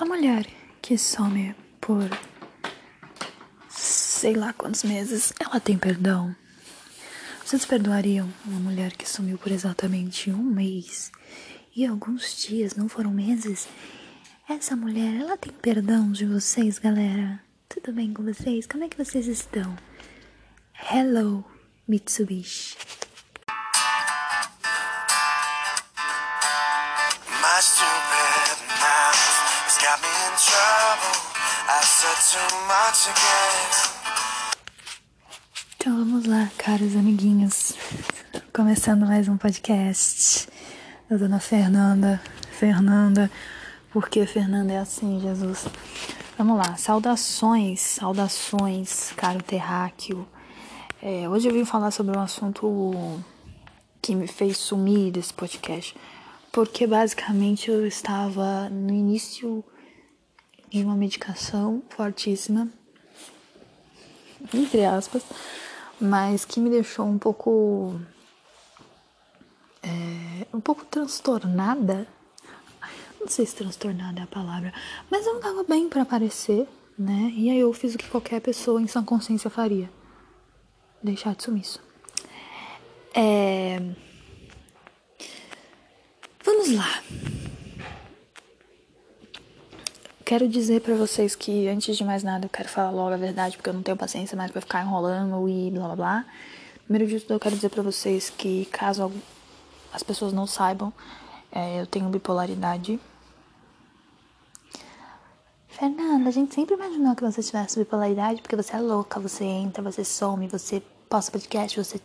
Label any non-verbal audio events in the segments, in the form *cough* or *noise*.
A mulher que some por sei lá quantos meses, ela tem perdão? Vocês perdoariam uma mulher que sumiu por exatamente um mês e alguns dias, não foram meses? Essa mulher, ela tem perdão de vocês, galera? Tudo bem com vocês? Como é que vocês estão? Hello, Mitsubishi. Então vamos lá, caros amiguinhos. Começando mais um podcast da dona Fernanda. Fernanda, porque Fernanda é assim, Jesus. Vamos lá, saudações, saudações, caro terráqueo. É, hoje eu vim falar sobre um assunto que me fez sumir desse podcast, porque basicamente eu estava no início de uma medicação fortíssima, entre aspas, mas que me deixou um pouco. É, um pouco transtornada. Não sei se transtornada é a palavra, mas eu não tava bem para aparecer, né? E aí eu fiz o que qualquer pessoa em sã consciência faria: deixar de sumiço. É. Vamos lá quero dizer para vocês que, antes de mais nada, eu quero falar logo a verdade, porque eu não tenho paciência mais pra ficar enrolando e blá blá blá. Primeiro de tudo, eu quero dizer para vocês que, caso as pessoas não saibam, é, eu tenho bipolaridade. Fernanda, a gente sempre imaginou que você tivesse bipolaridade, porque você é louca, você entra, você some, você posta podcast, você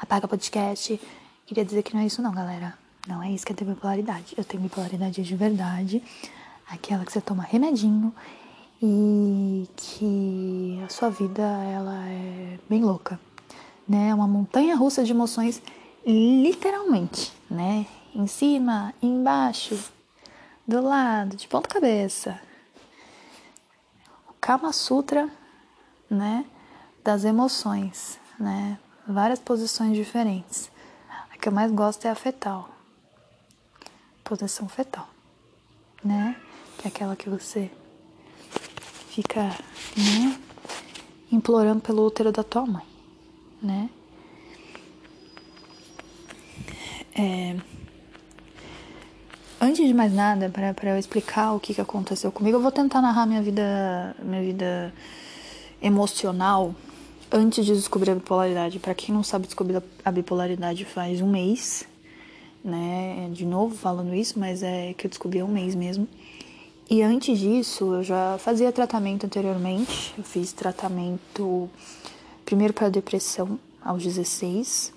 apaga podcast. Queria dizer que não é isso não, galera. Não é isso que é ter bipolaridade. Eu tenho bipolaridade de verdade aquela que você toma remedinho e que a sua vida ela é bem louca, né? Uma montanha russa de emoções, literalmente, né? Em cima, embaixo, do lado, de ponta cabeça. O Kama Sutra, né? Das emoções, né? Várias posições diferentes. A que eu mais gosto é a fetal. Posição fetal, né? Que é aquela que você fica, né, implorando pelo útero da tua mãe, né? É... Antes de mais nada, para eu explicar o que, que aconteceu comigo, eu vou tentar narrar minha vida, minha vida emocional antes de descobrir a bipolaridade. Para quem não sabe, descobrir a bipolaridade faz um mês, né? De novo falando isso, mas é que eu descobri há um mês mesmo. E antes disso, eu já fazia tratamento anteriormente. Eu fiz tratamento primeiro para depressão aos 16,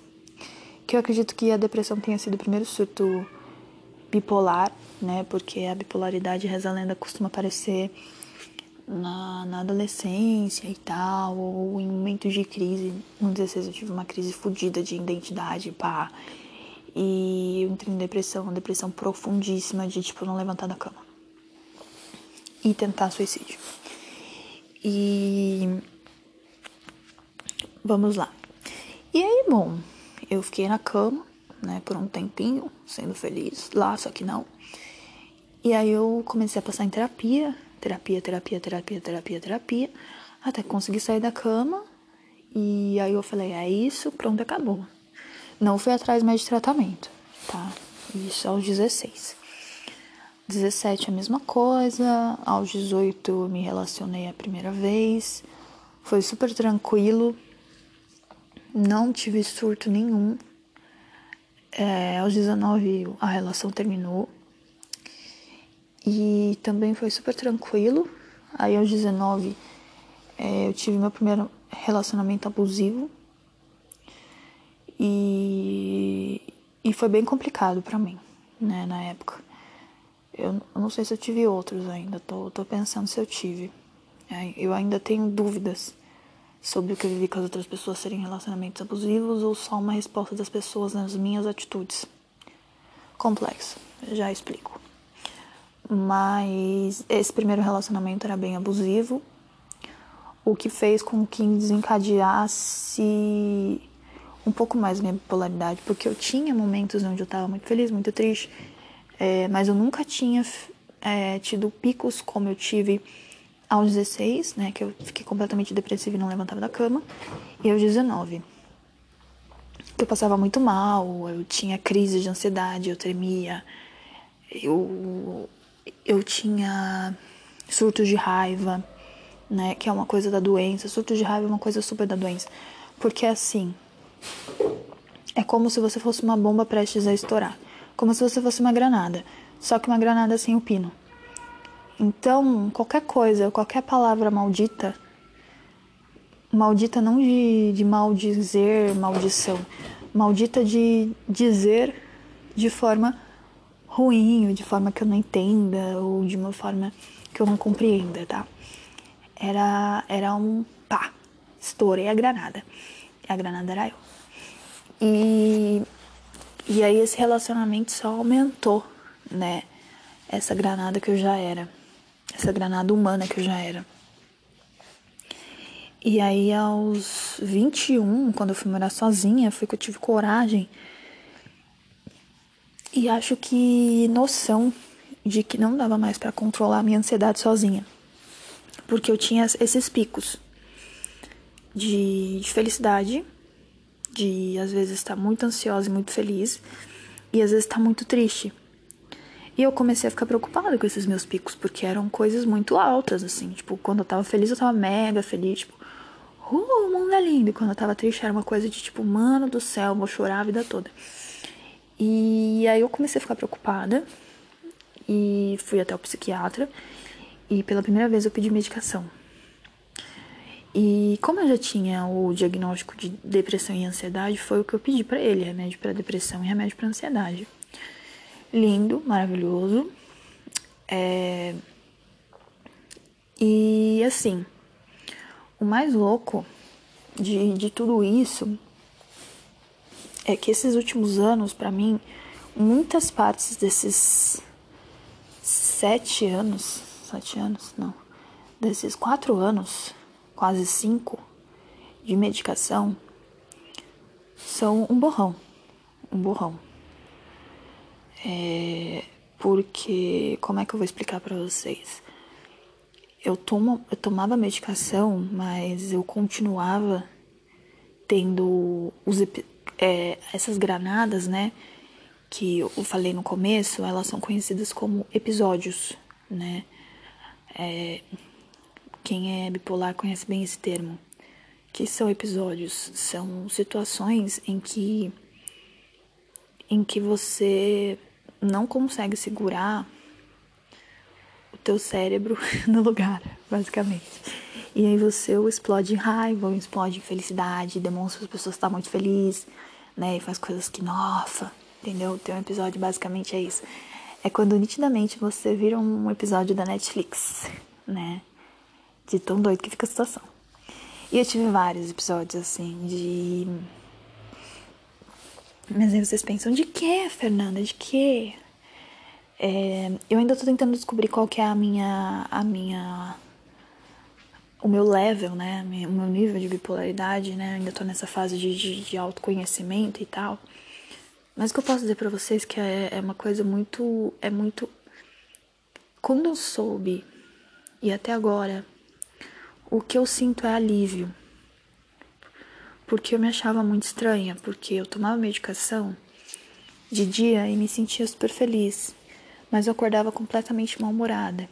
que eu acredito que a depressão tenha sido o primeiro surto bipolar, né? Porque a bipolaridade, reza a lenda, costuma aparecer na, na adolescência e tal, ou em momentos de crise. No 16 eu tive uma crise fodida de identidade, pá. E eu entrei em depressão, uma depressão profundíssima de, tipo, não levantar da cama e tentar suicídio. E vamos lá. E aí, bom, eu fiquei na cama, né, por um tempinho, sendo feliz lá, só que não. E aí eu comecei a passar em terapia, terapia, terapia, terapia, terapia, terapia, até conseguir sair da cama. E aí eu falei, é isso, pronto, acabou. Não fui atrás mais de tratamento, tá? Isso aos 16. 17 a mesma coisa, aos 18 me relacionei a primeira vez, foi super tranquilo, não tive surto nenhum. É, aos 19 a relação terminou e também foi super tranquilo. Aí aos 19 é, eu tive meu primeiro relacionamento abusivo e, e foi bem complicado para mim, né, na época. Eu, não sei se eu tive outros ainda, tô, tô pensando se eu tive. É, eu ainda tenho dúvidas sobre o que eu vivi com as outras pessoas serem relacionamentos abusivos ou só uma resposta das pessoas nas minhas atitudes. Complexo, já explico. Mas esse primeiro relacionamento era bem abusivo, o que fez com que desencadeasse um pouco mais minha bipolaridade, porque eu tinha momentos onde eu estava muito feliz, muito triste, é, mas eu nunca tinha é, tido picos como eu tive aos 16, né, que eu fiquei completamente depressiva e não levantava da cama, e aos 19, que eu passava muito mal, eu tinha crise de ansiedade, eu tremia, eu, eu tinha surtos de raiva, né, que é uma coisa da doença, surtos de raiva é uma coisa super da doença, porque assim, é como se você fosse uma bomba prestes a estourar, como se você fosse uma granada, só que uma granada sem o pino. Então, qualquer coisa, qualquer palavra maldita, maldita não de, de maldizer, maldição, maldita de dizer de forma ruim, ou de forma que eu não entenda, ou de uma forma que eu não compreenda, tá? Era, era um pá, estourei a granada. A granada era eu. E, e aí esse relacionamento só aumentou, né? Essa granada que eu já era essa granada humana que eu já era. E aí, aos 21, quando eu fui morar sozinha, foi que eu tive coragem e acho que noção de que não dava mais para controlar a minha ansiedade sozinha. Porque eu tinha esses picos de, de felicidade, de às vezes estar muito ansiosa e muito feliz, e às vezes estar muito triste. E eu comecei a ficar preocupada com esses meus picos, porque eram coisas muito altas, assim. Tipo, quando eu tava feliz, eu tava mega feliz, tipo, uh, o mundo é lindo. E quando eu tava triste, era uma coisa de tipo, mano do céu, vou chorar a vida toda. E aí eu comecei a ficar preocupada e fui até o psiquiatra. E pela primeira vez eu pedi medicação. E como eu já tinha o diagnóstico de depressão e ansiedade, foi o que eu pedi para ele, remédio para depressão e remédio para ansiedade lindo, maravilhoso. É... E assim, o mais louco de, de tudo isso é que esses últimos anos, para mim, muitas partes desses sete anos, sete anos, não, desses quatro anos, quase cinco, de medicação, são um borrão, um borrão. É, porque, como é que eu vou explicar para vocês? Eu, tomo, eu tomava medicação, mas eu continuava tendo os, é, essas granadas, né? Que eu falei no começo, elas são conhecidas como episódios, né? É, quem é bipolar conhece bem esse termo. Que são episódios? São situações em que em que você não consegue segurar o teu cérebro *laughs* no lugar, basicamente. E aí você ou explode em raiva, ou explode em felicidade, demonstra as pessoas estão muito felizes, né? E faz coisas que, nossa, entendeu? Tem um episódio basicamente é isso. É quando nitidamente você vira um episódio da Netflix, né? De tão doido que fica a situação. E eu tive vários episódios assim de mas aí vocês pensam, de que, Fernanda? De que? É, eu ainda tô tentando descobrir qual que é a minha. a minha. o meu level, né? O meu nível de bipolaridade, né? Ainda tô nessa fase de, de, de autoconhecimento e tal. Mas o que eu posso dizer pra vocês que é, é uma coisa muito. é muito. Quando eu soube, e até agora, o que eu sinto é alívio porque eu me achava muito estranha, porque eu tomava medicação de dia e me sentia super feliz, mas eu acordava completamente mal-humorada.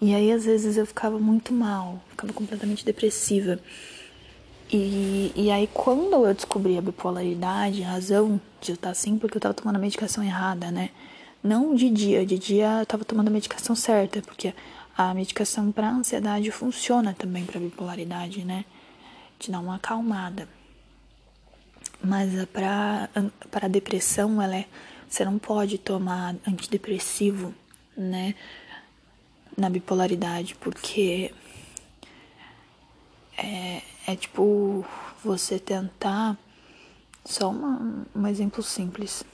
E aí às vezes eu ficava muito mal, ficava completamente depressiva. E, e aí quando eu descobri a bipolaridade, a razão de eu estar assim, porque eu estava tomando a medicação errada, né? Não de dia, de dia eu estava tomando a medicação certa, porque a medicação para ansiedade funciona também para bipolaridade, né? te dá uma acalmada. Mas para depressão, ela é, você não pode tomar antidepressivo, né? Na bipolaridade, porque é, é tipo você tentar só uma, um exemplo simples.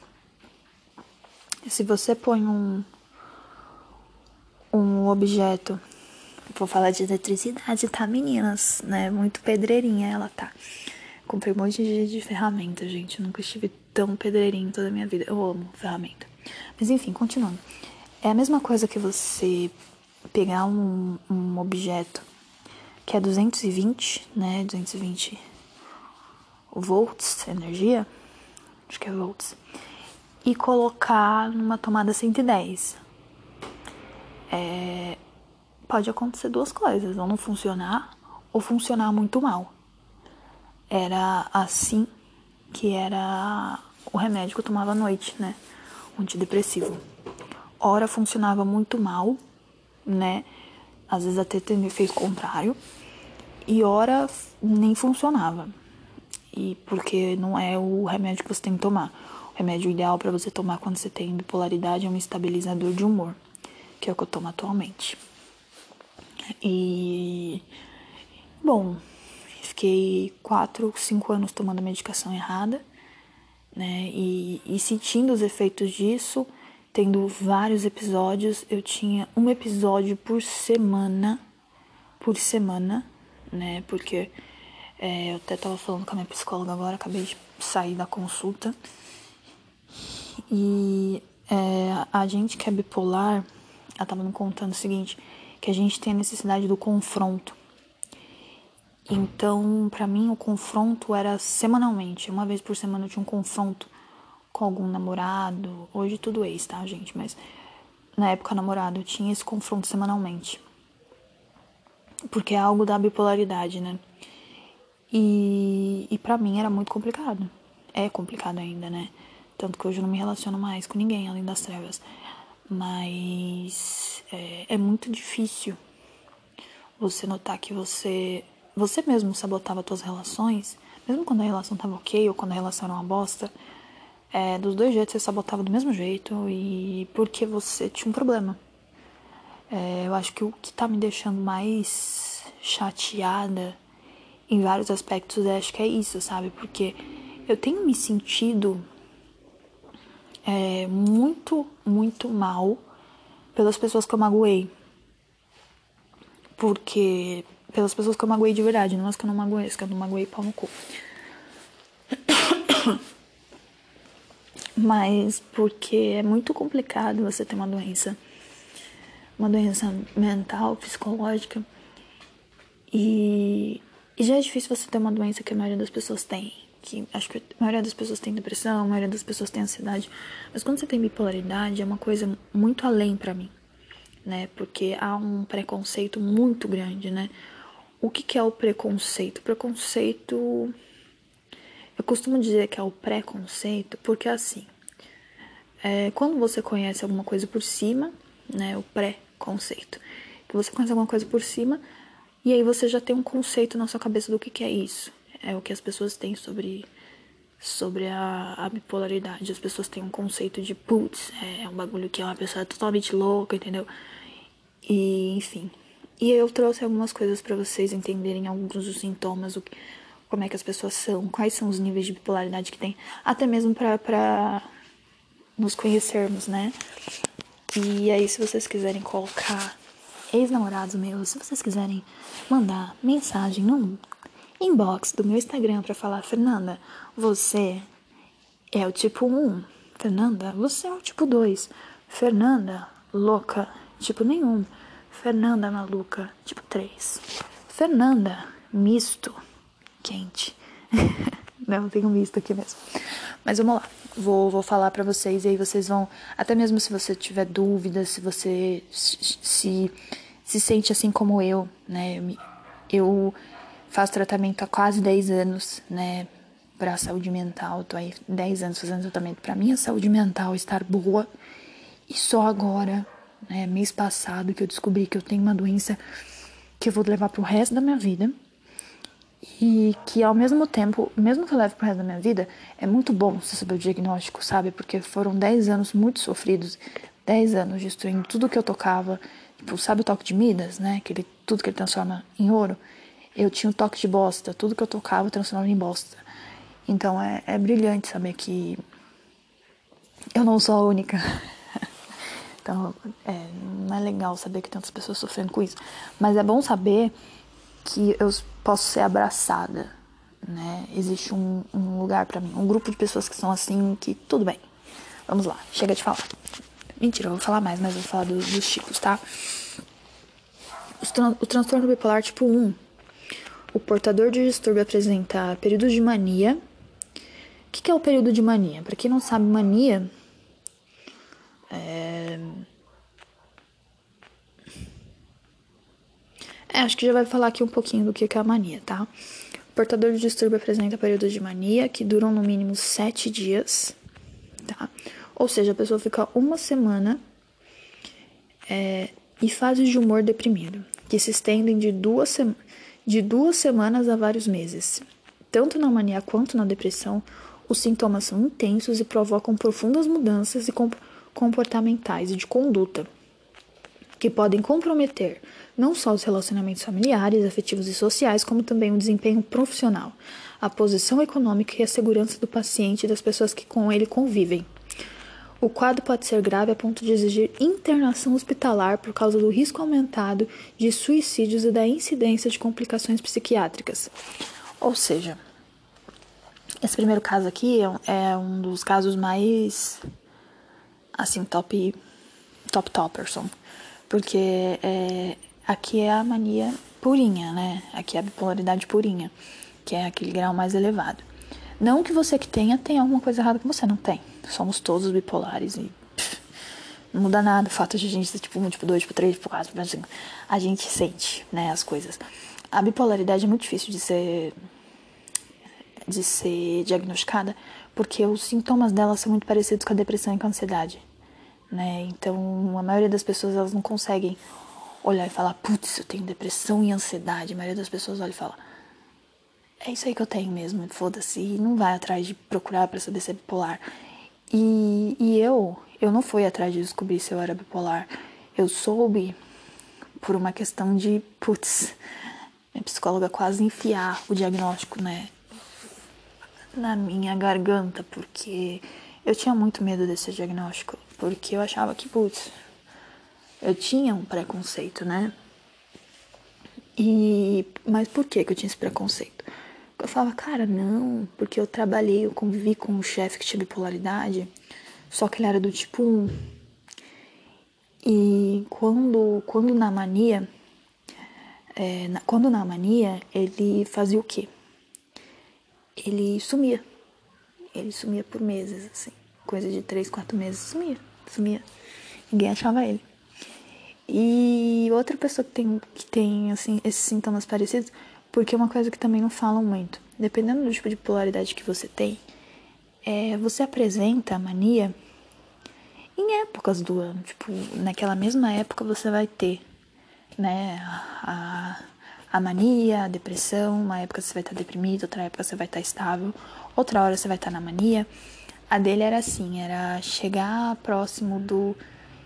Se você põe um um objeto Vou falar de eletricidade, tá, meninas? Né? Muito pedreirinha ela tá. Comprei um monte de, de ferramenta, gente. Eu nunca estive tão pedreirinha em toda a minha vida. Eu amo ferramenta. Mas enfim, continuando. É a mesma coisa que você pegar um, um objeto que é 220, né? 220 volts, energia, acho que é volts, e colocar numa tomada 110. É, pode acontecer duas coisas, ou não funcionar, ou funcionar muito mal. Era assim que era o remédio que eu tomava à noite, né? O antidepressivo. Ora funcionava muito mal, né? Às vezes até tendo efeito contrário. E ora nem funcionava. E porque não é o remédio que você tem que tomar. O remédio ideal para você tomar quando você tem bipolaridade é um estabilizador de humor, que é o que eu tomo atualmente. E bom, fiquei quatro, cinco anos tomando a medicação errada, né? E, e sentindo os efeitos disso, tendo vários episódios. Eu tinha um episódio por semana, por semana, né? Porque é, eu até tava falando com a minha psicóloga agora, acabei de sair da consulta. E é, a gente que é bipolar, ela tava me contando o seguinte, que a gente tem a necessidade do confronto. Então, para mim, o confronto era semanalmente. Uma vez por semana eu tinha um confronto com algum namorado. Hoje tudo ex, tá, gente? Mas na época namorado eu tinha esse confronto semanalmente. Porque é algo da bipolaridade, né? E, e para mim era muito complicado. É complicado ainda, né? Tanto que hoje eu não me relaciono mais com ninguém além das trevas. Mas é, é muito difícil você notar que você você mesmo sabotava suas relações, mesmo quando a relação tava ok ou quando a relação era uma bosta, é, dos dois jeitos você sabotava do mesmo jeito e porque você tinha um problema. É, eu acho que o que tá me deixando mais chateada em vários aspectos, é, acho que é isso, sabe? Porque eu tenho me sentido é, muito, muito mal pelas pessoas que eu magoei. Porque pelas pessoas que eu magoei de verdade, não as que eu não magoei, as que eu não magoei pau no cu. *coughs* Mas porque é muito complicado você ter uma doença, uma doença mental, psicológica. E, e já é difícil você ter uma doença que a maioria das pessoas tem. Que acho que a maioria das pessoas tem depressão, a maioria das pessoas tem ansiedade. Mas quando você tem bipolaridade, é uma coisa muito além para mim, né? Porque há um preconceito muito grande, né? O que, que é o preconceito? Preconceito. Eu costumo dizer que é o preconceito porque assim. É, quando você conhece alguma coisa por cima, né, o pré-conceito, que você conhece alguma coisa por cima e aí você já tem um conceito na sua cabeça do que, que é isso. É o que as pessoas têm sobre sobre a, a bipolaridade. As pessoas têm um conceito de putz, é um bagulho que é uma pessoa totalmente louca, entendeu? E enfim, e eu trouxe algumas coisas para vocês entenderem alguns dos sintomas, o, como é que as pessoas são, quais são os níveis de bipolaridade que tem, até mesmo para nos conhecermos, né? E aí, se vocês quiserem colocar ex-namorados meus, se vocês quiserem mandar mensagem no inbox do meu Instagram para falar, Fernanda, você é o tipo 1. Fernanda, você é o tipo 2. Fernanda, louca, tipo nenhum. Fernanda maluca, tipo 3. Fernanda, misto, quente. *laughs* Não, tenho misto aqui mesmo. Mas vamos lá. Vou, vou falar para vocês e aí vocês vão. Até mesmo se você tiver dúvidas, se você se, se sente assim como eu, né? Eu faço tratamento há quase 10 anos, né? Pra saúde mental. Tô aí 10 anos fazendo tratamento pra minha saúde mental estar boa. E só agora né, mês passado que eu descobri que eu tenho uma doença que eu vou levar pro resto da minha vida. E que ao mesmo tempo, mesmo que eu leve pro resto da minha vida, é muito bom você saber o diagnóstico, sabe? Porque foram 10 anos muito sofridos, 10 anos destruindo tudo que eu tocava. Tipo, sabe o toque de Midas, né? Aquele, tudo que ele transforma em ouro. Eu tinha um toque de bosta, tudo que eu tocava eu transformava em bosta. Então é, é brilhante saber que eu não sou a única. *laughs* Então, é, não é legal saber que outras pessoas sofrendo com isso. Mas é bom saber que eu posso ser abraçada, né? Existe um, um lugar para mim, um grupo de pessoas que são assim, que tudo bem. Vamos lá, chega de falar. Mentira, eu vou falar mais, mas eu vou falar do, dos tipos, tá? o transtorno bipolar tipo 1. O portador de distúrbio apresenta períodos de mania. O que, que é o período de mania? Para quem não sabe, mania é... é... acho que já vai falar aqui um pouquinho do que é a mania, tá? O portador de distúrbio apresenta períodos de mania que duram no mínimo sete dias, tá? Ou seja, a pessoa fica uma semana é, e fases de humor deprimido, que se estendem de duas, de duas semanas a vários meses. Tanto na mania quanto na depressão, os sintomas são intensos e provocam profundas mudanças comportamentais e de conduta, que podem comprometer não só os relacionamentos familiares, afetivos e sociais, como também o desempenho profissional, a posição econômica e a segurança do paciente e das pessoas que com ele convivem. O quadro pode ser grave a ponto de exigir internação hospitalar por causa do risco aumentado de suicídios e da incidência de complicações psiquiátricas. Ou seja, esse primeiro caso aqui é, um dos casos mais assim top top topperson, porque é, aqui é a mania purinha, né? Aqui é a bipolaridade purinha, que é aquele grau mais elevado. Não que você que tenha tenha alguma coisa errada que você não tem. Somos todos bipolares e pff, não muda nada o fato de a gente ser tipo 1, tipo 2, tipo 3, tipo 4, tipo 5. A gente sente, né, as coisas. A bipolaridade é muito difícil de ser de ser diagnosticada porque os sintomas dela são muito parecidos com a depressão e com a ansiedade, né? Então, a maioria das pessoas elas não conseguem olhar e falar, putz, eu tenho depressão e ansiedade. A maioria das pessoas olha e fala, é isso aí que eu tenho mesmo, foda-se, e não vai atrás de procurar para saber se é bipolar. E, e eu, eu não fui atrás de descobrir se eu era bipolar. Eu soube por uma questão de, putz, minha psicóloga quase enfiar o diagnóstico, né, na minha garganta, porque eu tinha muito medo desse diagnóstico, porque eu achava que, putz, eu tinha um preconceito, né? E mas por que que eu tinha esse preconceito? Eu falava, cara, não, porque eu trabalhei, eu convivi com um chefe que tinha bipolaridade, só que ele era do tipo 1. E quando, quando na mania, é, na, quando na mania, ele fazia o quê? Ele sumia. Ele sumia por meses, assim. Coisa de três, quatro meses, sumia, sumia. Ninguém achava ele. E outra pessoa que tem, que tem assim, esses sintomas parecidos porque é uma coisa que também não falam muito. Dependendo do tipo de polaridade que você tem, é, você apresenta a mania em épocas do ano. Tipo, naquela mesma época você vai ter, né, a, a mania, a depressão. Uma época você vai estar deprimido, outra época você vai estar estável, outra hora você vai estar na mania. A dele era assim, era chegar próximo do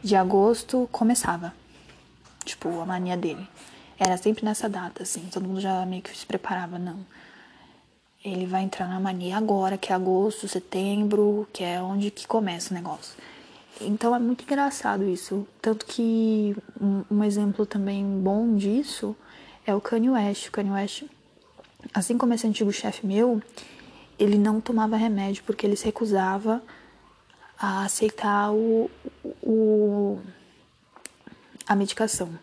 de agosto, começava. Tipo, a mania dele. Era sempre nessa data, assim, todo mundo já meio que se preparava, não. Ele vai entrar na mania agora, que é agosto, setembro, que é onde que começa o negócio. Então é muito engraçado isso. Tanto que um, um exemplo também bom disso é o Kanye West. O Kanye West, assim como esse antigo chefe meu, ele não tomava remédio porque ele se recusava a aceitar o, o a medicação.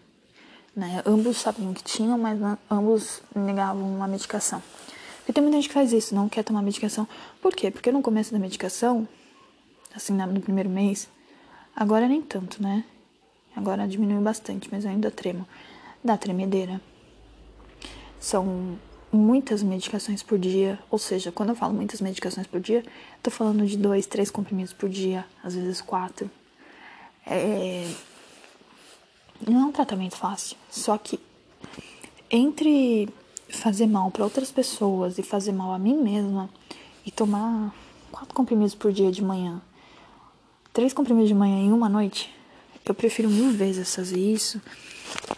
Né? Ambos sabiam que tinham, mas ambos negavam a medicação. Porque tem muita gente que faz isso, não quer tomar medicação. Por quê? Porque no começo da medicação, assim, no primeiro mês, agora nem tanto, né? Agora diminuiu bastante, mas ainda tremo. Dá tremedeira. São muitas medicações por dia, ou seja, quando eu falo muitas medicações por dia, tô falando de dois, três comprimidos por dia, às vezes quatro. É, não é um tratamento fácil. Só que entre fazer mal para outras pessoas e fazer mal a mim mesma e tomar quatro comprimidos por dia de manhã, três comprimidos de manhã em uma noite, eu prefiro mil vezes fazer isso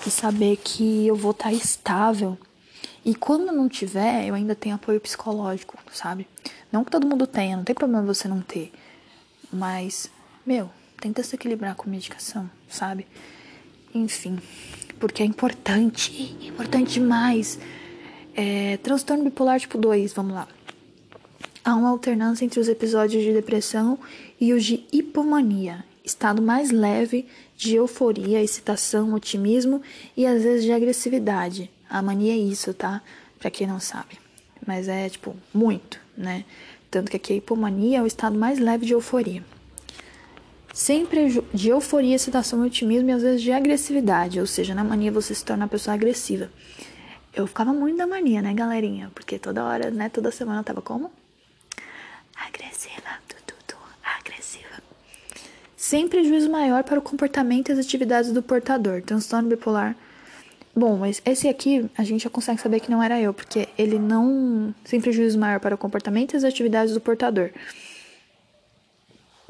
e saber que eu vou estar tá estável. E quando não tiver, eu ainda tenho apoio psicológico, sabe? Não que todo mundo tenha, não tem problema você não ter. Mas, meu, tenta se equilibrar com medicação, sabe? Enfim, porque é importante, importante demais. É, transtorno bipolar tipo 2, vamos lá. Há uma alternância entre os episódios de depressão e os de hipomania. estado mais leve de euforia, excitação, otimismo e às vezes de agressividade. A mania é isso, tá? Pra quem não sabe. Mas é, tipo, muito, né? Tanto que aqui a hipomania é o estado mais leve de euforia. Sempre de euforia, excitação, otimismo e às vezes de agressividade. Ou seja, na mania você se torna uma pessoa agressiva. Eu ficava muito na mania, né, galerinha? Porque toda hora, né, toda semana eu tava como? Agressiva, tudo, tudo, agressiva. Sempre juízo maior para o comportamento e as atividades do portador. Transtorno bipolar. Bom, mas esse aqui a gente já consegue saber que não era eu, porque ele não. Sempre juízo maior para o comportamento e as atividades do portador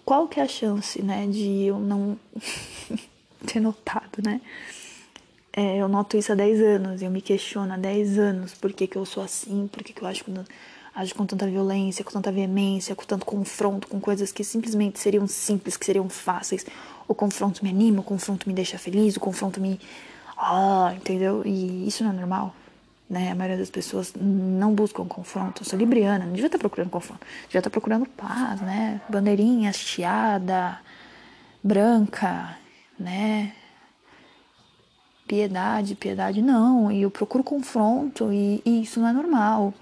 qual que é a chance, né, de eu não *laughs* ter notado, né? É, eu noto isso há 10 anos, eu me questiono há 10 anos por que, que eu sou assim, por que, que eu acho, acho com tanta violência, com tanta veemência, com tanto confronto, com coisas que simplesmente seriam simples, que seriam fáceis. O confronto me anima, o confronto me deixa feliz, o confronto me. Ah, entendeu? E isso não é normal né? A maioria das pessoas não buscam confronto. Eu sou libriana, não devia estar procurando confronto. Devia estar procurando paz, né? Bandeirinha hasteada, branca, né? Piedade, piedade não. E eu procuro confronto e, e isso não é normal,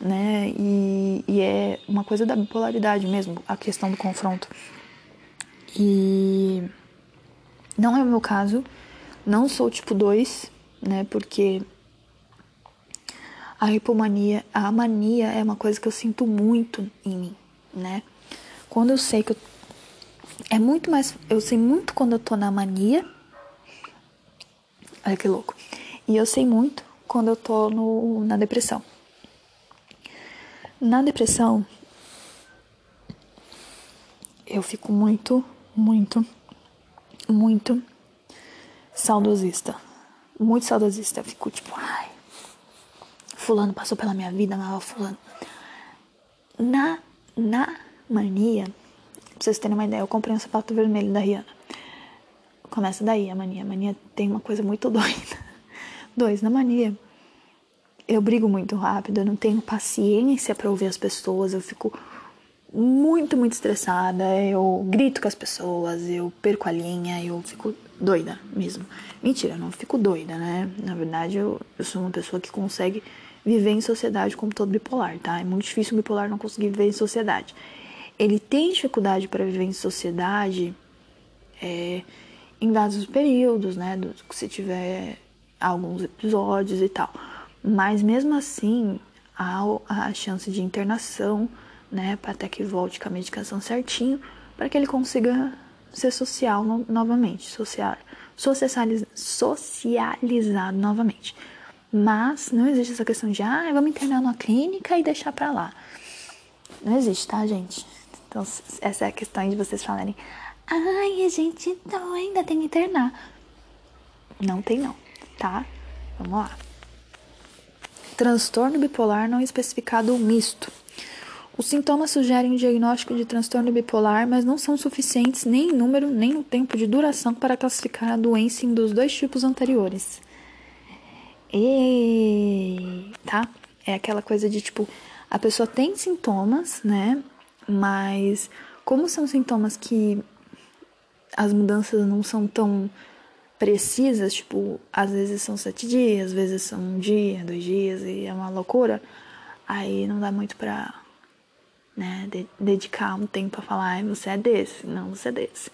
né? E, e é uma coisa da bipolaridade mesmo, a questão do confronto. E não é o meu caso. Não sou tipo 2, né? Porque a hipomania, a mania é uma coisa que eu sinto muito em mim, né? Quando eu sei que eu, é muito mais, eu sei muito quando eu tô na mania. Olha que louco. E eu sei muito quando eu tô no, na depressão. Na depressão, eu fico muito, muito, muito saudosista. Muito saudosista. Eu fico tipo, ai, fulano passou pela minha vida, amava fulano. Na, na mania, pra vocês terem uma ideia, eu comprei um sapato vermelho da Rihanna. Começa daí a mania. A mania tem uma coisa muito *laughs* doida. Dois, na mania, eu brigo muito rápido, eu não tenho paciência para ouvir as pessoas, eu fico muito, muito estressada, eu grito com as pessoas, eu perco a linha, eu fico doida mesmo. Mentira, eu não fico doida, né? Na verdade, eu, eu sou uma pessoa que consegue viver em sociedade como todo bipolar, tá? É muito difícil um bipolar não conseguir viver em sociedade. Ele tem dificuldade para viver em sociedade é, em dados períodos, né? Do, se tiver alguns episódios e tal. Mas mesmo assim, há a chance de internação, né? Até que volte com a medicação certinho, para que ele consiga ser social no, novamente, social, socializado novamente. Mas não existe essa questão de, ah, vamos internar numa clínica e deixar pra lá. Não existe, tá, gente? Então, essa é a questão de vocês falarem, ai, a gente então ainda tem que internar. Não tem, não, tá? Vamos lá. Transtorno bipolar não especificado misto. Os sintomas sugerem o diagnóstico de transtorno bipolar, mas não são suficientes nem em número nem no tempo de duração para classificar a doença em dos dois tipos anteriores. E tá? É aquela coisa de tipo, a pessoa tem sintomas, né? Mas como são sintomas que as mudanças não são tão precisas, tipo, às vezes são sete dias, às vezes são um dia, dois dias, e é uma loucura, aí não dá muito pra né, de dedicar um tempo a falar, você é desse, não, você é desse.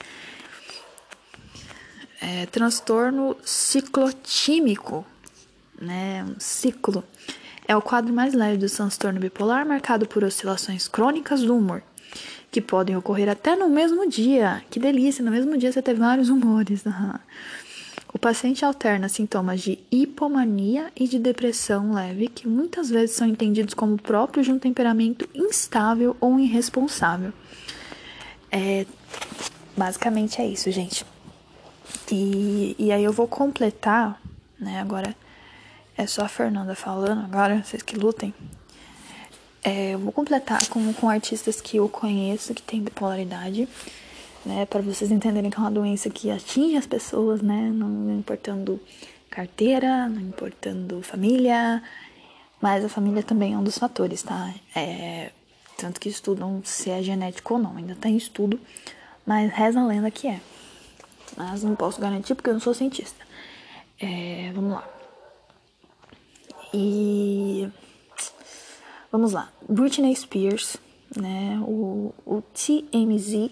É, transtorno ciclotímico né, um ciclo. É o quadro mais leve do transtorno bipolar, marcado por oscilações crônicas do humor, que podem ocorrer até no mesmo dia. Que delícia, no mesmo dia você teve vários humores. O paciente alterna sintomas de hipomania e de depressão leve, que muitas vezes são entendidos como próprios de um temperamento instável ou irresponsável. É, basicamente é isso, gente. E, e aí eu vou completar, né, agora é só a Fernanda falando agora, vocês que lutem. É, eu vou completar com, com artistas que eu conheço que tem bipolaridade, né? Para vocês entenderem que é uma doença que atinge as pessoas, né? Não importando carteira, não importando família, mas a família também é um dos fatores, tá? É, tanto que estudam se é genético ou não, ainda tá em estudo, Mas reza a lenda que é. Mas não posso garantir porque eu não sou cientista. É, vamos lá. E vamos lá. Britney Spears, né? O, o TMZ,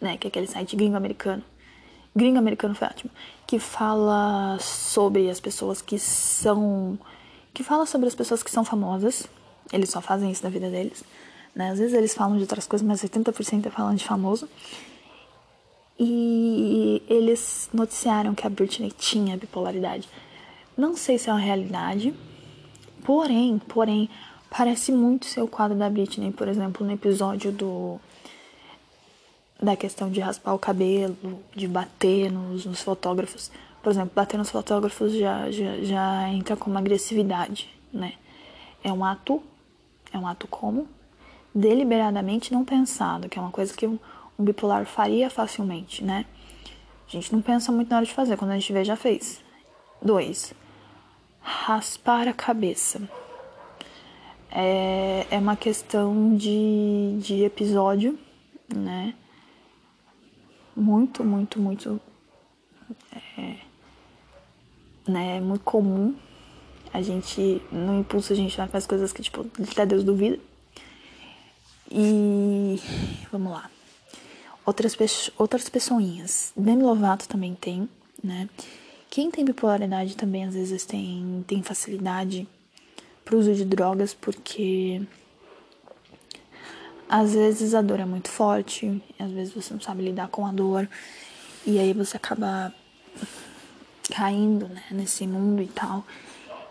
né? Que é aquele site gringo americano. Gringo americano foi ótimo. Que fala sobre as pessoas que são. Que fala sobre as pessoas que são famosas. Eles só fazem isso na vida deles. Né? Às vezes eles falam de outras coisas, mas 80% é falando de famoso. E eles noticiaram que a Britney tinha bipolaridade. Não sei se é uma realidade, porém, porém, parece muito ser o quadro da Britney, por exemplo, no episódio do da questão de raspar o cabelo, de bater nos, nos fotógrafos. Por exemplo, bater nos fotógrafos já, já, já entra como agressividade, né? É um ato, é um ato como? Deliberadamente não pensado, que é uma coisa que um, um bipolar faria facilmente, né? A gente não pensa muito na hora de fazer, quando a gente vê, já fez. Dois, raspar a cabeça. É, é uma questão de, de episódio, né? Muito, muito, muito. É, né, muito comum. A gente, no impulso, a gente vai fazer coisas que, tipo, até Deus duvida. E vamos lá outras, outras pessoinhas. Demi Lovato também tem, né? Quem tem bipolaridade também às vezes tem, tem facilidade pro uso de drogas porque às vezes a dor é muito forte, às vezes você não sabe lidar com a dor e aí você acaba caindo né, nesse mundo e tal.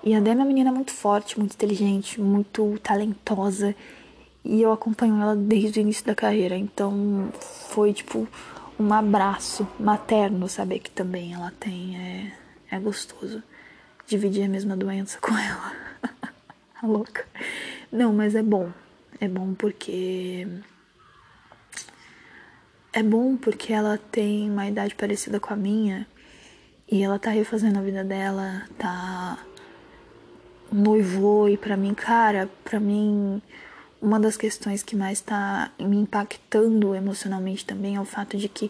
E a Demi é uma menina muito forte, muito inteligente, muito talentosa e eu acompanho ela desde o início da carreira, então foi tipo um abraço materno saber que também ela tem. É, é gostoso dividir a mesma doença *laughs* com ela. a louca. Não, mas é bom. É bom porque. É bom porque ela tem uma idade parecida com a minha e ela tá refazendo a vida dela, tá noivou e para mim, cara, para mim uma das questões que mais está me impactando emocionalmente também é o fato de que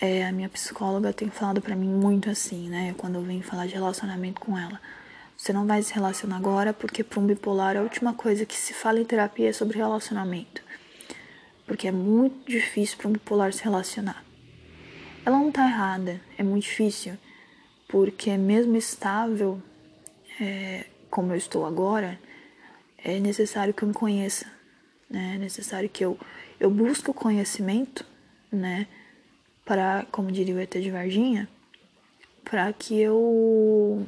é, a minha psicóloga tem falado para mim muito assim, né? Quando eu venho falar de relacionamento com ela. Você não vai se relacionar agora porque para um bipolar a última coisa que se fala em terapia é sobre relacionamento. Porque é muito difícil para um bipolar se relacionar. Ela não tá errada, é muito difícil. Porque mesmo estável, é, como eu estou agora, é necessário que eu me conheça, né? É necessário que eu, eu busque o conhecimento, né? Para, como diria o ET de Varginha, para que eu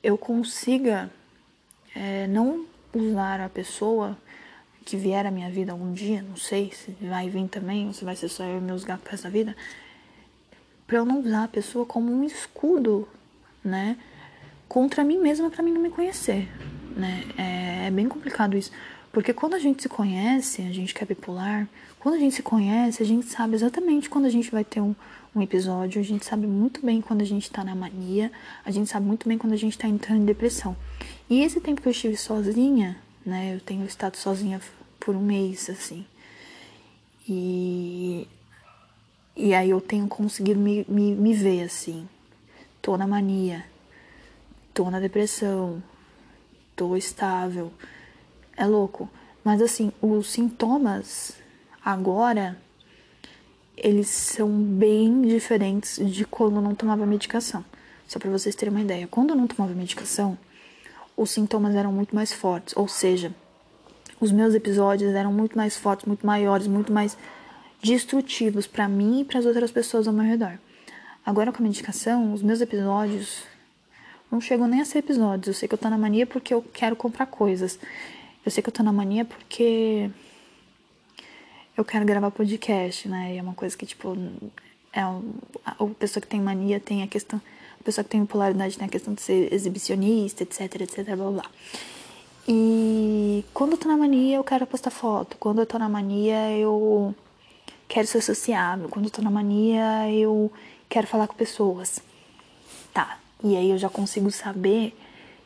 eu consiga é, não usar a pessoa que vier à minha vida algum dia, não sei se vai vir também, ou se vai ser só eu e meus gatos essa vida, para eu não usar a pessoa como um escudo, né, contra mim mesma para mim não me conhecer, né? É, é, bem complicado isso. Porque quando a gente se conhece, a gente que é bipolar, quando a gente se conhece, a gente sabe exatamente quando a gente vai ter um, um episódio, a gente sabe muito bem quando a gente tá na mania, a gente sabe muito bem quando a gente tá entrando em depressão. E esse tempo que eu estive sozinha, né? Eu tenho estado sozinha por um mês, assim. E. E aí eu tenho conseguido me, me, me ver assim. Tô na mania, tô na depressão, tô estável. É louco. Mas assim, os sintomas agora eles são bem diferentes de quando eu não tomava medicação. Só para vocês terem uma ideia, quando eu não tomava medicação, os sintomas eram muito mais fortes, ou seja, os meus episódios eram muito mais fortes, muito maiores, muito mais destrutivos para mim e para as outras pessoas ao meu redor. Agora com a medicação, os meus episódios não chegam nem a ser episódios. Eu sei que eu tô na mania porque eu quero comprar coisas. Eu sei que eu tô na mania porque eu quero gravar podcast, né? E é uma coisa que, tipo, é a pessoa que tem mania tem a questão. A pessoa que tem bipolaridade tem a questão de ser exibicionista, etc, etc, blá blá. E quando eu tô na mania, eu quero postar foto. Quando eu tô na mania, eu quero ser sociável. Quando eu tô na mania, eu quero falar com pessoas. Tá, e aí eu já consigo saber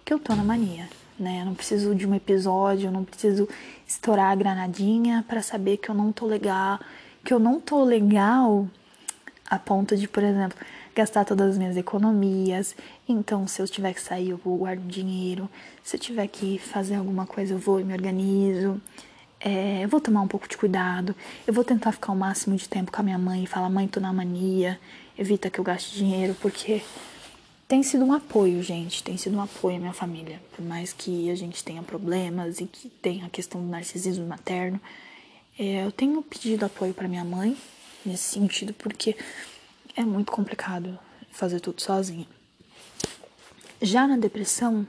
que eu tô na mania, né? Eu não preciso de um episódio, eu não preciso estourar a granadinha para saber que eu não tô legal, que eu não tô legal a ponto de, por exemplo, gastar todas as minhas economias. Então, se eu tiver que sair, eu vou dinheiro. Se eu tiver que fazer alguma coisa, eu vou e me organizo. É, eu vou tomar um pouco de cuidado. Eu vou tentar ficar o máximo de tempo com a minha mãe e falar: mãe, tô na mania. Evita que eu gaste dinheiro, porque tem sido um apoio, gente. Tem sido um apoio à minha família. Por mais que a gente tenha problemas e que tenha a questão do narcisismo materno. É, eu tenho pedido apoio para minha mãe nesse sentido, porque é muito complicado fazer tudo sozinha. Já na depressão,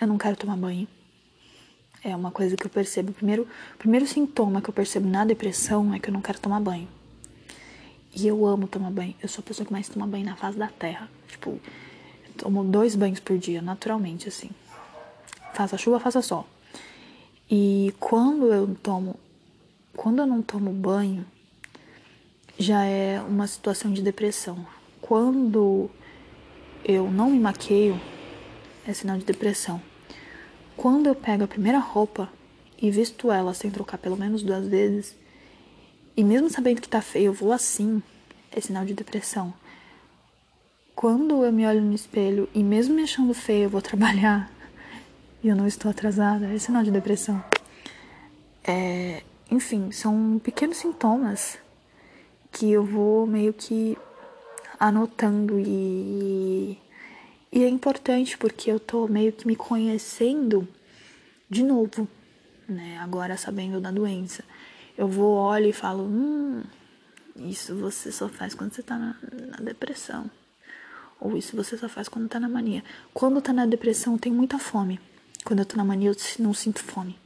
eu não quero tomar banho. É uma coisa que eu percebo. O primeiro, o primeiro sintoma que eu percebo na depressão é que eu não quero tomar banho. E eu amo tomar banho. Eu sou a pessoa que mais toma banho na face da terra. Tipo, tomo dois banhos por dia, naturalmente, assim. Faça chuva, faça sol. E quando eu tomo. Quando eu não tomo banho, já é uma situação de depressão. Quando eu não me maqueio, é sinal de depressão. Quando eu pego a primeira roupa e visto ela sem trocar pelo menos duas vezes, e mesmo sabendo que tá feio, eu vou assim, é sinal de depressão. Quando eu me olho no espelho e mesmo me achando feio, eu vou *laughs* trabalhar e eu não estou atrasada, é sinal de depressão. É, enfim, são pequenos sintomas que eu vou meio que anotando e, e é importante porque eu tô meio que me conhecendo de novo, né? Agora sabendo da doença. Eu vou, olho e falo, hum, isso você só faz quando você tá na, na depressão. Ou isso você só faz quando tá na mania. Quando tá na depressão, eu tenho muita fome. Quando eu tô na mania, eu não sinto fome.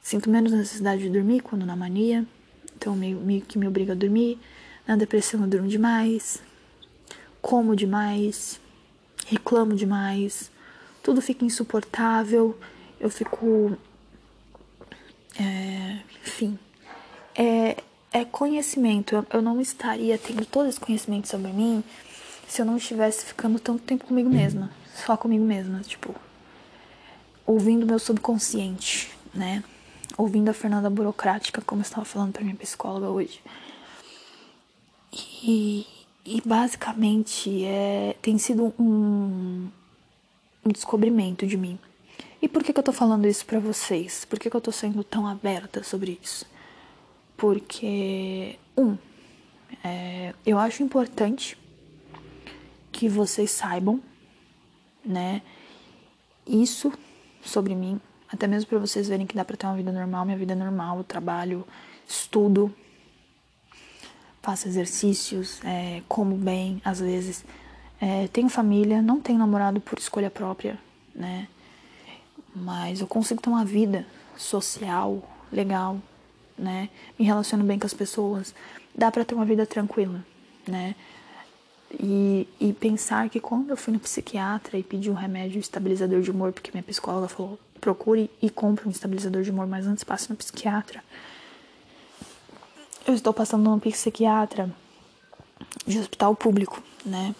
Sinto menos necessidade de dormir quando na mania. Então, meio, meio que me obriga a dormir. Na depressão, eu durmo demais. Como demais. Reclamo demais. Tudo fica insuportável. Eu fico. É, enfim. É, é conhecimento. Eu, eu não estaria tendo todo esse conhecimento sobre mim se eu não estivesse ficando tanto tempo comigo mesma. Só comigo mesma. Tipo. Ouvindo meu subconsciente, né? ouvindo a Fernanda burocrática, como eu estava falando para minha psicóloga hoje. E, e basicamente é, tem sido um, um descobrimento de mim. E por que, que eu tô falando isso para vocês? Por que, que eu tô sendo tão aberta sobre isso? Porque, um, é, eu acho importante que vocês saibam, né, isso sobre mim, até mesmo para vocês verem que dá para ter uma vida normal, minha vida é normal, eu trabalho, estudo, faço exercícios, é, como bem, às vezes. É, tenho família, não tenho namorado por escolha própria, né? Mas eu consigo ter uma vida social, legal, né? Me relaciono bem com as pessoas. Dá para ter uma vida tranquila, né? E, e pensar que quando eu fui no psiquiatra e pedi um remédio estabilizador de humor, porque minha psicóloga falou, procure e compre um estabilizador de humor, mas antes passe no psiquiatra. Eu estou passando no psiquiatra de hospital público, né?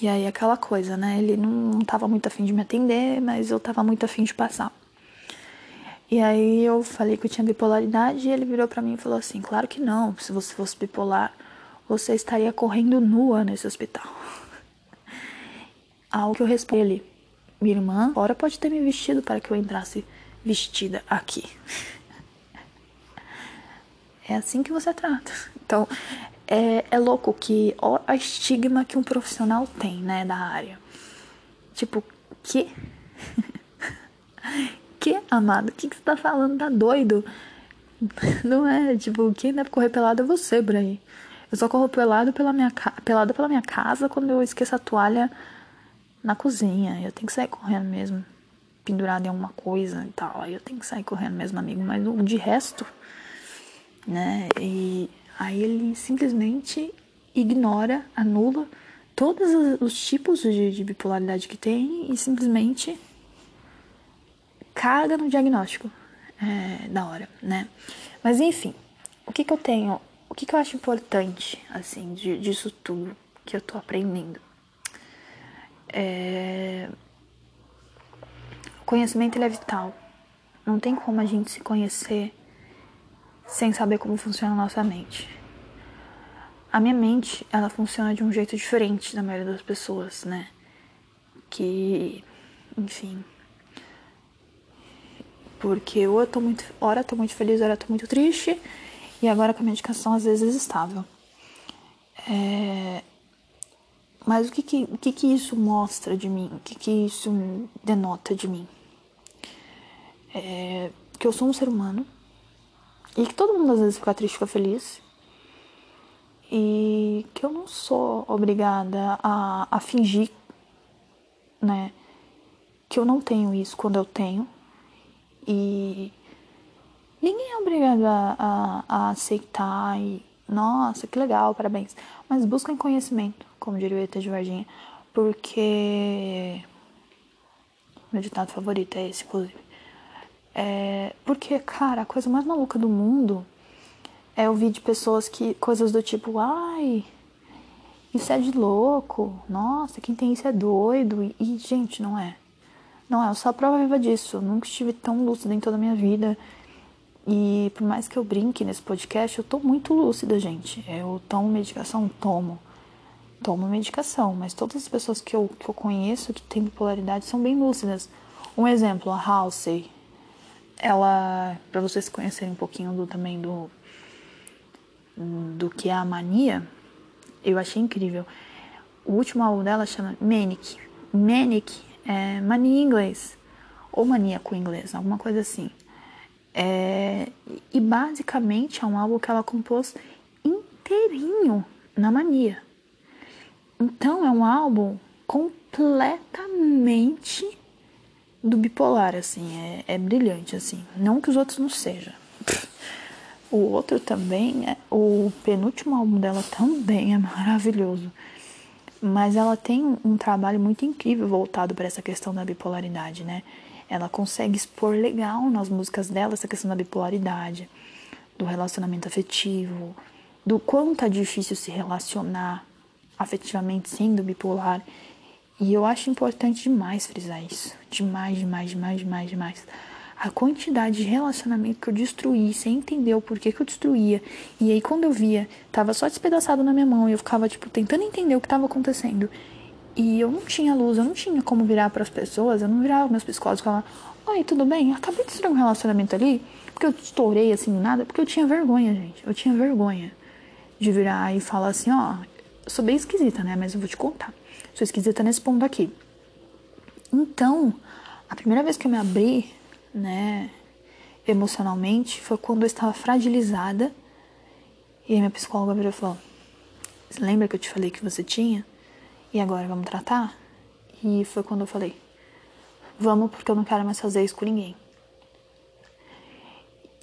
E aí aquela coisa, né? Ele não estava muito afim de me atender, mas eu estava muito afim de passar. E aí eu falei que eu tinha bipolaridade e ele virou para mim e falou assim: "Claro que não. Se você fosse bipolar, você estaria correndo nua nesse hospital." *laughs* Ao que eu respondi ele: minha irmã, ora pode ter me vestido para que eu entrasse vestida aqui. *laughs* É assim que você trata. Então, é, é louco que ó, a estigma que um profissional tem, né, da área. Tipo, que? *laughs* que, amado? O que, que você tá falando? Tá doido? *laughs* Não é, tipo, quem deve correr pelado é você, Bray. Eu só corro pelado pela minha, pelada pela minha casa quando eu esqueço a toalha na cozinha. Eu tenho que sair correndo mesmo, pendurado em alguma coisa e tal. Eu tenho que sair correndo mesmo, amigo. Mas de resto, né? E aí ele simplesmente ignora, anula todos os tipos de, de bipolaridade que tem e simplesmente caga no diagnóstico é, da hora, né? Mas enfim, o que que eu tenho, o que que eu acho importante, assim, de, disso tudo que eu tô aprendendo? É... O conhecimento é vital. Não tem como a gente se conhecer sem saber como funciona a nossa mente. A minha mente, ela funciona de um jeito diferente da maioria das pessoas, né? Que, enfim. Porque ou eu tô muito, ora eu tô muito feliz, ora eu tô muito triste, e agora com a medicação às vezes estável. É... Mas o que que, o que que isso mostra de mim? O que que isso denota de mim? É... Que eu sou um ser humano e que todo mundo às vezes fica triste, fica feliz. E que eu não sou obrigada a, a fingir, né? Que eu não tenho isso quando eu tenho. E ninguém é obrigado a, a, a aceitar e, nossa, que legal, parabéns. Mas busquem conhecimento, como diria o ET de Varginha, porque meu ditado favorito é esse, inclusive. É, porque, cara, a coisa mais maluca do mundo é ouvir de pessoas que. coisas do tipo, ai, isso é de louco, nossa, quem tem isso é doido. E, e gente, não é. Não é, eu sou a prova viva disso. Eu nunca estive tão lúcida em toda a minha vida. E por mais que eu brinque nesse podcast, eu tô muito lúcida, gente. Eu tomo medicação? Tomo. Tomo medicação, mas todas as pessoas que eu, que eu conheço que têm bipolaridade são bem lúcidas. Um exemplo, a Halsey, ela, para vocês conhecerem um pouquinho do, também do, do que é a mania, eu achei incrível. O último álbum dela chama Manic. Manic é mania em inglês, ou maníaco em inglês, alguma coisa assim. É, e basicamente é um álbum que ela compôs inteirinho na mania. Então é um álbum completamente do bipolar, assim, é, é brilhante, assim. Não que os outros não sejam. O outro também, é, o penúltimo álbum dela também é maravilhoso. Mas ela tem um trabalho muito incrível voltado para essa questão da bipolaridade, né? Ela consegue expor legal nas músicas dela essa questão da bipolaridade, do relacionamento afetivo, do quanto é difícil se relacionar afetivamente sendo bipolar e eu acho importante demais frisar isso. Demais, demais, demais, demais, demais. A quantidade de relacionamento que eu destruí sem entender o porquê que eu destruía. E aí quando eu via, tava só despedaçado na minha mão e eu ficava, tipo, tentando entender o que tava acontecendo. E eu não tinha luz, eu não tinha como virar para as pessoas, eu não virava meus psicólogos e falar: Oi, tudo bem? Eu acabei de destruir um relacionamento ali, porque eu estourei assim nada, porque eu tinha vergonha, gente. Eu tinha vergonha de virar e falar assim: Ó, sou bem esquisita, né? Mas eu vou te contar. Sou esquisita nesse ponto aqui. Então, a primeira vez que eu me abri, né, emocionalmente, foi quando eu estava fragilizada. E aí minha psicóloga virou e falou: Lembra que eu te falei que você tinha? E agora vamos tratar? E foi quando eu falei: Vamos, porque eu não quero mais fazer isso com ninguém.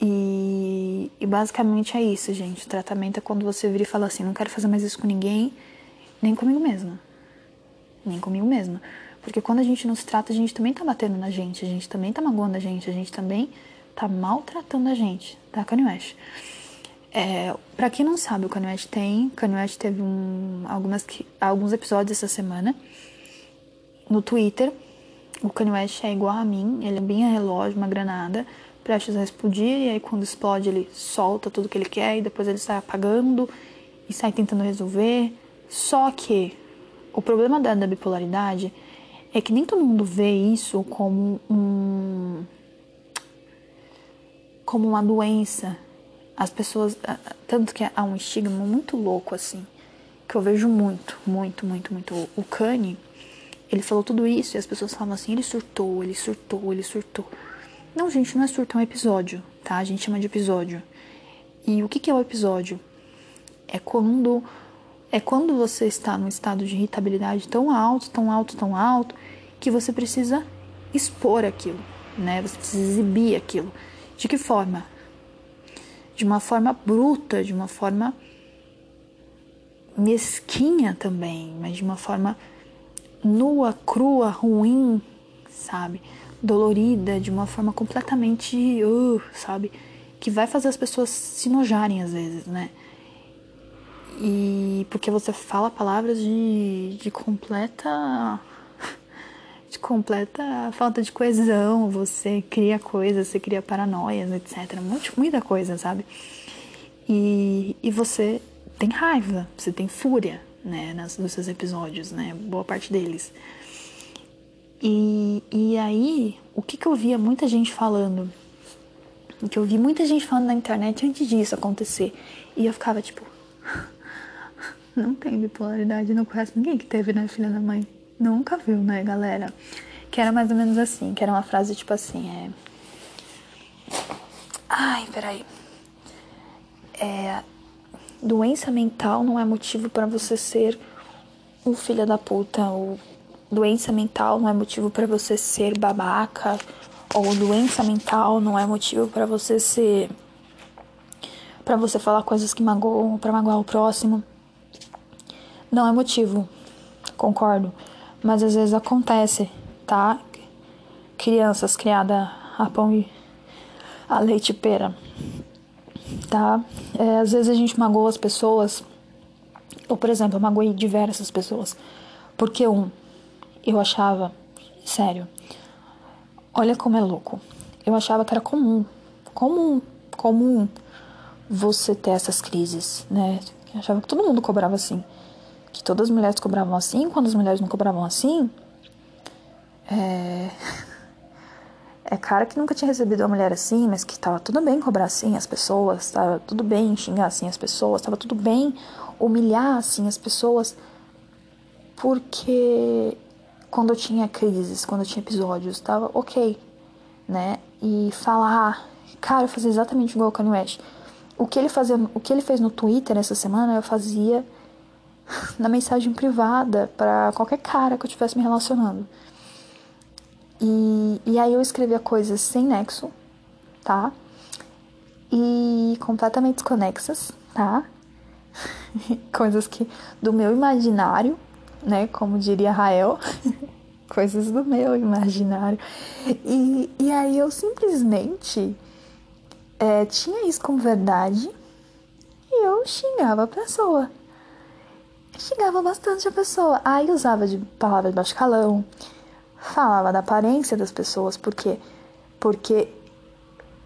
E, e, basicamente é isso, gente. O tratamento é quando você vira e fala assim: Não quero fazer mais isso com ninguém, nem comigo mesma nem comigo mesma. Porque quando a gente não se trata, a gente também tá batendo na gente, a gente também tá magoando a gente, a gente também tá maltratando a gente, tá, Kanye West? É, pra quem não sabe, o Kanye West tem, Kanye West teve um, algumas, alguns episódios essa semana no Twitter. O Kanye West é igual a mim, ele é bem a relógio, uma granada, prestes a explodir, e aí quando explode ele solta tudo que ele quer e depois ele sai apagando e sai tentando resolver. Só que o problema da, da bipolaridade é que nem todo mundo vê isso como um como uma doença. As pessoas, tanto que há um estigma muito louco assim, que eu vejo muito, muito, muito, muito. O Kanye, ele falou tudo isso e as pessoas falam assim, ele surtou, ele surtou, ele surtou. Não, gente, não é surto, é um episódio, tá? A gente chama de episódio. E o que, que é o episódio? É quando é quando você está num estado de irritabilidade tão alto, tão alto, tão alto, que você precisa expor aquilo, né? Você precisa exibir aquilo. De que forma? De uma forma bruta, de uma forma mesquinha também, mas de uma forma nua, crua, ruim, sabe? Dolorida, de uma forma completamente, uh, sabe? Que vai fazer as pessoas se nojarem às vezes, né? E porque você fala palavras de, de completa. De completa falta de coesão, você cria coisas, você cria paranoias, etc. muita coisa, sabe? E, e você tem raiva, você tem fúria, né, nas, nos seus episódios, né? Boa parte deles. E, e aí, o que, que eu via muita gente falando? O que eu vi muita gente falando na internet antes disso acontecer. E eu ficava tipo. *laughs* Não tem bipolaridade, não conhece ninguém que teve, né, filha da mãe? Nunca viu, né, galera? Que era mais ou menos assim, que era uma frase tipo assim, é. Ai, peraí. É. Doença mental não é motivo para você ser um filho da puta, ou doença mental não é motivo para você ser babaca, ou doença mental não é motivo para você ser para você falar coisas que magoam, para magoar o próximo. Não é motivo. Concordo, mas às vezes acontece, tá? Crianças criadas a pão e a leite pera, tá? É, às vezes a gente magoa as pessoas, ou por exemplo, eu magoei diversas pessoas, porque um, eu achava, sério, olha como é louco. Eu achava que era comum, comum, comum você ter essas crises, né? Eu achava que todo mundo cobrava assim. Que todas as mulheres cobravam assim, quando as mulheres não cobravam assim. É. *laughs* É cara que nunca tinha recebido uma mulher assim, mas que tava tudo bem cobrar assim as pessoas, tava tudo bem xingar assim as pessoas, tava tudo bem humilhar assim as pessoas, porque quando eu tinha crises, quando eu tinha episódios, tava ok, né? E falar, cara, eu fazia exatamente igual o Kanye West. O que ele fazia, o que ele fez no Twitter essa semana, eu fazia na mensagem privada para qualquer cara que eu estivesse me relacionando. E, e aí eu escrevia coisas sem nexo, tá? E completamente desconexas, tá? *laughs* coisas que do meu imaginário né? Como diria Rael, *laughs* coisas do meu imaginário. E, e aí eu simplesmente é, tinha isso como verdade e eu xingava a pessoa. Xingava bastante a pessoa. Aí usava de palavras de baixo calão, falava da aparência das pessoas, porque porque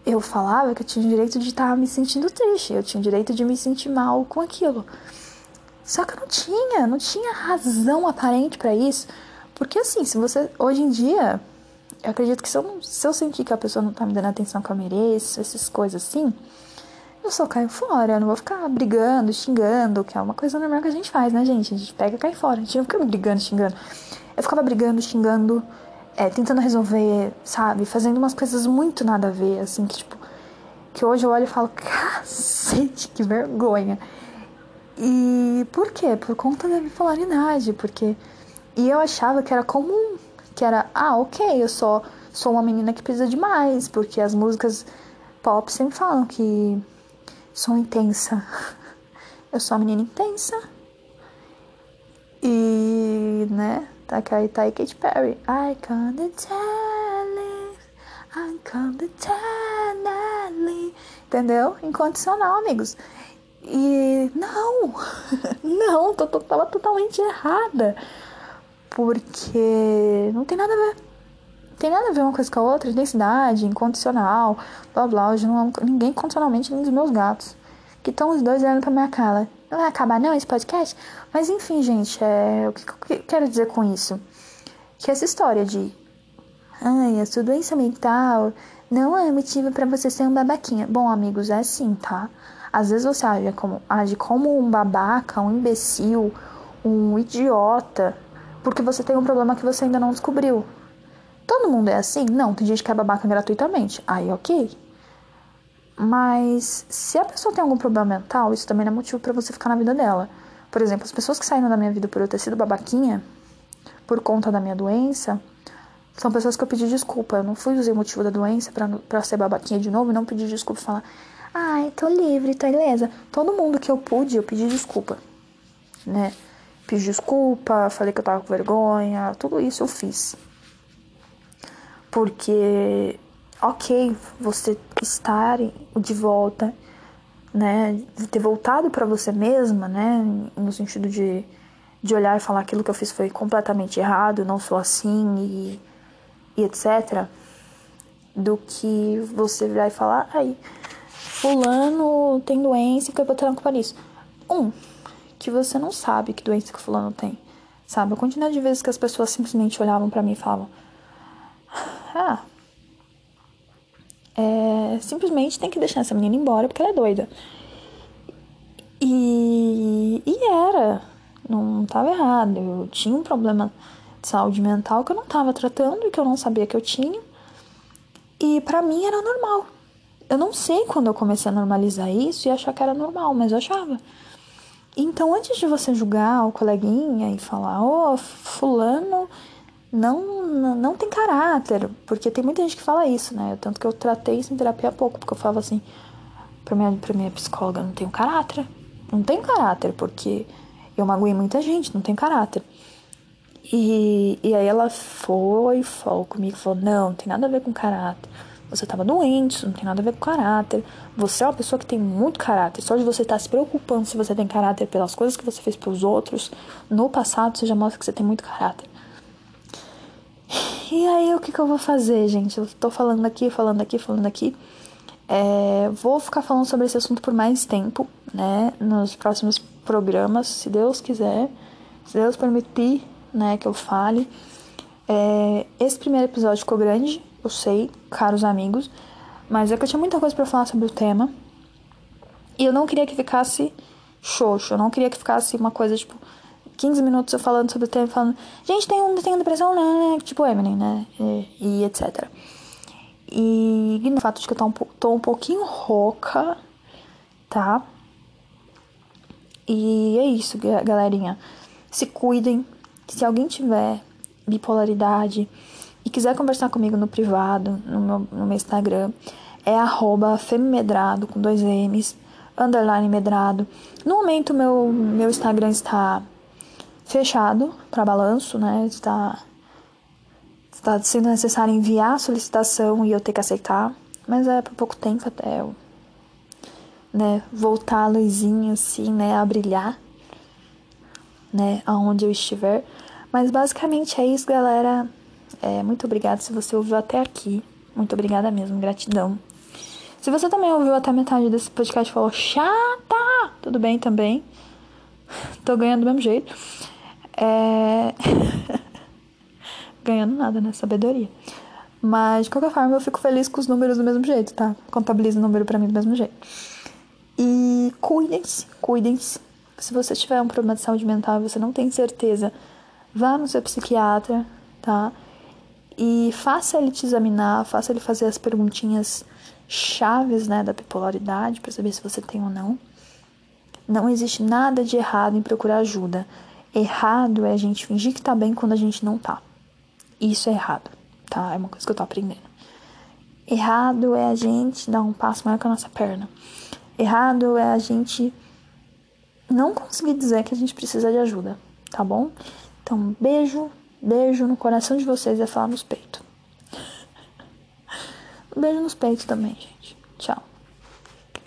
eu falava que eu tinha o direito de estar me sentindo triste, eu tinha o direito de me sentir mal com aquilo. Só que eu não tinha, não tinha razão aparente para isso. Porque assim, se você. Hoje em dia, eu acredito que se eu, se eu sentir que a pessoa não tá me dando a atenção que eu mereço, essas coisas assim, eu só caio fora. Eu não vou ficar brigando, xingando, que é uma coisa normal que a gente faz, né, gente? A gente pega e cai fora. A gente não fica brigando, xingando. Eu ficava brigando, xingando, é, tentando resolver, sabe? Fazendo umas coisas muito nada a ver, assim, que tipo. Que hoje eu olho e falo, *laughs* cacete, que vergonha. E por quê? Por conta da bipolaridade, porque e eu achava que era comum, que era, ah, ok, eu só sou uma menina que precisa de mais, porque as músicas pop sempre falam que sou intensa. Eu sou uma menina intensa. E, né, tá aí, tá aí Katy Perry. I can't tell it, I can't tell. Entendeu? Incondicional, amigos. E não, *laughs* não, tô, tô, tava totalmente errada. Porque não tem nada a ver. Tem nada a ver uma coisa com a outra, densidade, incondicional, blá blá. Hoje não amo ninguém condicionalmente, nem dos meus gatos. Que estão os dois olhando pra minha cara. Não vai acabar não esse podcast? Mas enfim, gente, é, o que, que eu quero dizer com isso? Que essa história de ai, a sua doença mental não é motivo para você ser um babaquinha. Bom, amigos, é sim, tá? Às vezes você age como, age como um babaca, um imbecil, um idiota, porque você tem um problema que você ainda não descobriu. Todo mundo é assim? Não, tem gente que é babaca gratuitamente. Aí, ok. Mas se a pessoa tem algum problema mental, isso também não é motivo para você ficar na vida dela. Por exemplo, as pessoas que saíram da minha vida por eu ter sido babaquinha, por conta da minha doença, são pessoas que eu pedi desculpa. Eu não fui usar o motivo da doença para ser babaquinha de novo e não pedir desculpa e falar: Ai, tô livre, tô ilesa. Todo mundo que eu pude, eu pedi desculpa, né? Pedi desculpa, falei que eu tava com vergonha, tudo isso eu fiz. Porque, ok, você estar de volta, né? De ter voltado para você mesma, né? No sentido de, de olhar e falar aquilo que eu fiz foi completamente errado, não sou assim e, e etc. Do que você virar e falar, aí, fulano tem doença e foi botar culpa nisso. Um, que você não sabe que doença que fulano tem. Sabe? A quantidade de vezes que as pessoas simplesmente olhavam para mim e falavam, ah, é, simplesmente tem que deixar essa menina embora porque ela é doida. E, e era, não estava errado. Eu tinha um problema de saúde mental que eu não estava tratando e que eu não sabia que eu tinha. E para mim era normal. Eu não sei quando eu comecei a normalizar isso e achar que era normal, mas eu achava. Então, antes de você julgar o coleguinha e falar, ô, oh, fulano não, não, tem caráter, porque tem muita gente que fala isso, né? Tanto que eu tratei isso em terapia há pouco, porque eu falava assim, pra minha, pra minha psicóloga, não tenho caráter. Não tenho caráter, porque eu magoei muita gente, não tenho caráter. E, e aí ela foi, falou comigo, falou, não, não tem nada a ver com caráter. Você estava doente, não tem nada a ver com caráter. Você é uma pessoa que tem muito caráter. Só de você estar tá se preocupando se você tem caráter pelas coisas que você fez pelos outros no passado, você já mostra que você tem muito caráter. E aí, o que, que eu vou fazer, gente? Eu tô falando aqui, falando aqui, falando aqui. É, vou ficar falando sobre esse assunto por mais tempo, né? Nos próximos programas, se Deus quiser, se Deus permitir, né, que eu fale. É, esse primeiro episódio ficou grande, eu sei, caros amigos, mas é que eu tinha muita coisa para falar sobre o tema. E eu não queria que ficasse xoxo, eu não queria que ficasse uma coisa tipo 15 minutos eu falando sobre o tema, falando, gente, tem um, tem depressão, né? Tipo Eminem, né? E, e etc. E, e no fato de que eu tô um, tô um pouquinho rouca, tá? E é isso, galerinha. Se cuidem. Se alguém tiver bipolaridade e quiser conversar comigo no privado, no meu, no meu Instagram, é arroba femimedrado, com dois M's, underline medrado. No momento, meu, meu Instagram está fechado para balanço, né? Está, está sendo necessário enviar a solicitação e eu ter que aceitar, mas é por pouco tempo até eu né, voltar a luzinha assim, né, a brilhar, né, aonde eu estiver. Mas basicamente é isso, galera. É, muito obrigada se você ouviu até aqui. Muito obrigada mesmo, gratidão. Se você também ouviu até metade desse podcast e falou chata, tudo bem também. *laughs* Tô ganhando do mesmo jeito. É... *laughs* Ganhando nada, né? Sabedoria. Mas, de qualquer forma, eu fico feliz com os números do mesmo jeito, tá? Contabilizo o número pra mim do mesmo jeito. E cuidem-se, cuidem-se. Se você tiver um problema de saúde mental e você não tem certeza, vá no seu psiquiatra, tá? E faça ele te examinar, faça ele fazer as perguntinhas chaves, né, da bipolaridade para saber se você tem ou não. Não existe nada de errado em procurar ajuda. Errado é a gente fingir que tá bem quando a gente não tá. Isso é errado, tá? É uma coisa que eu tô aprendendo. Errado é a gente dar um passo maior que a nossa perna. Errado é a gente não conseguir dizer que a gente precisa de ajuda, tá bom? Então, beijo, beijo no coração de vocês e falar nos peitos. *laughs* beijo nos peitos também, gente. Tchau.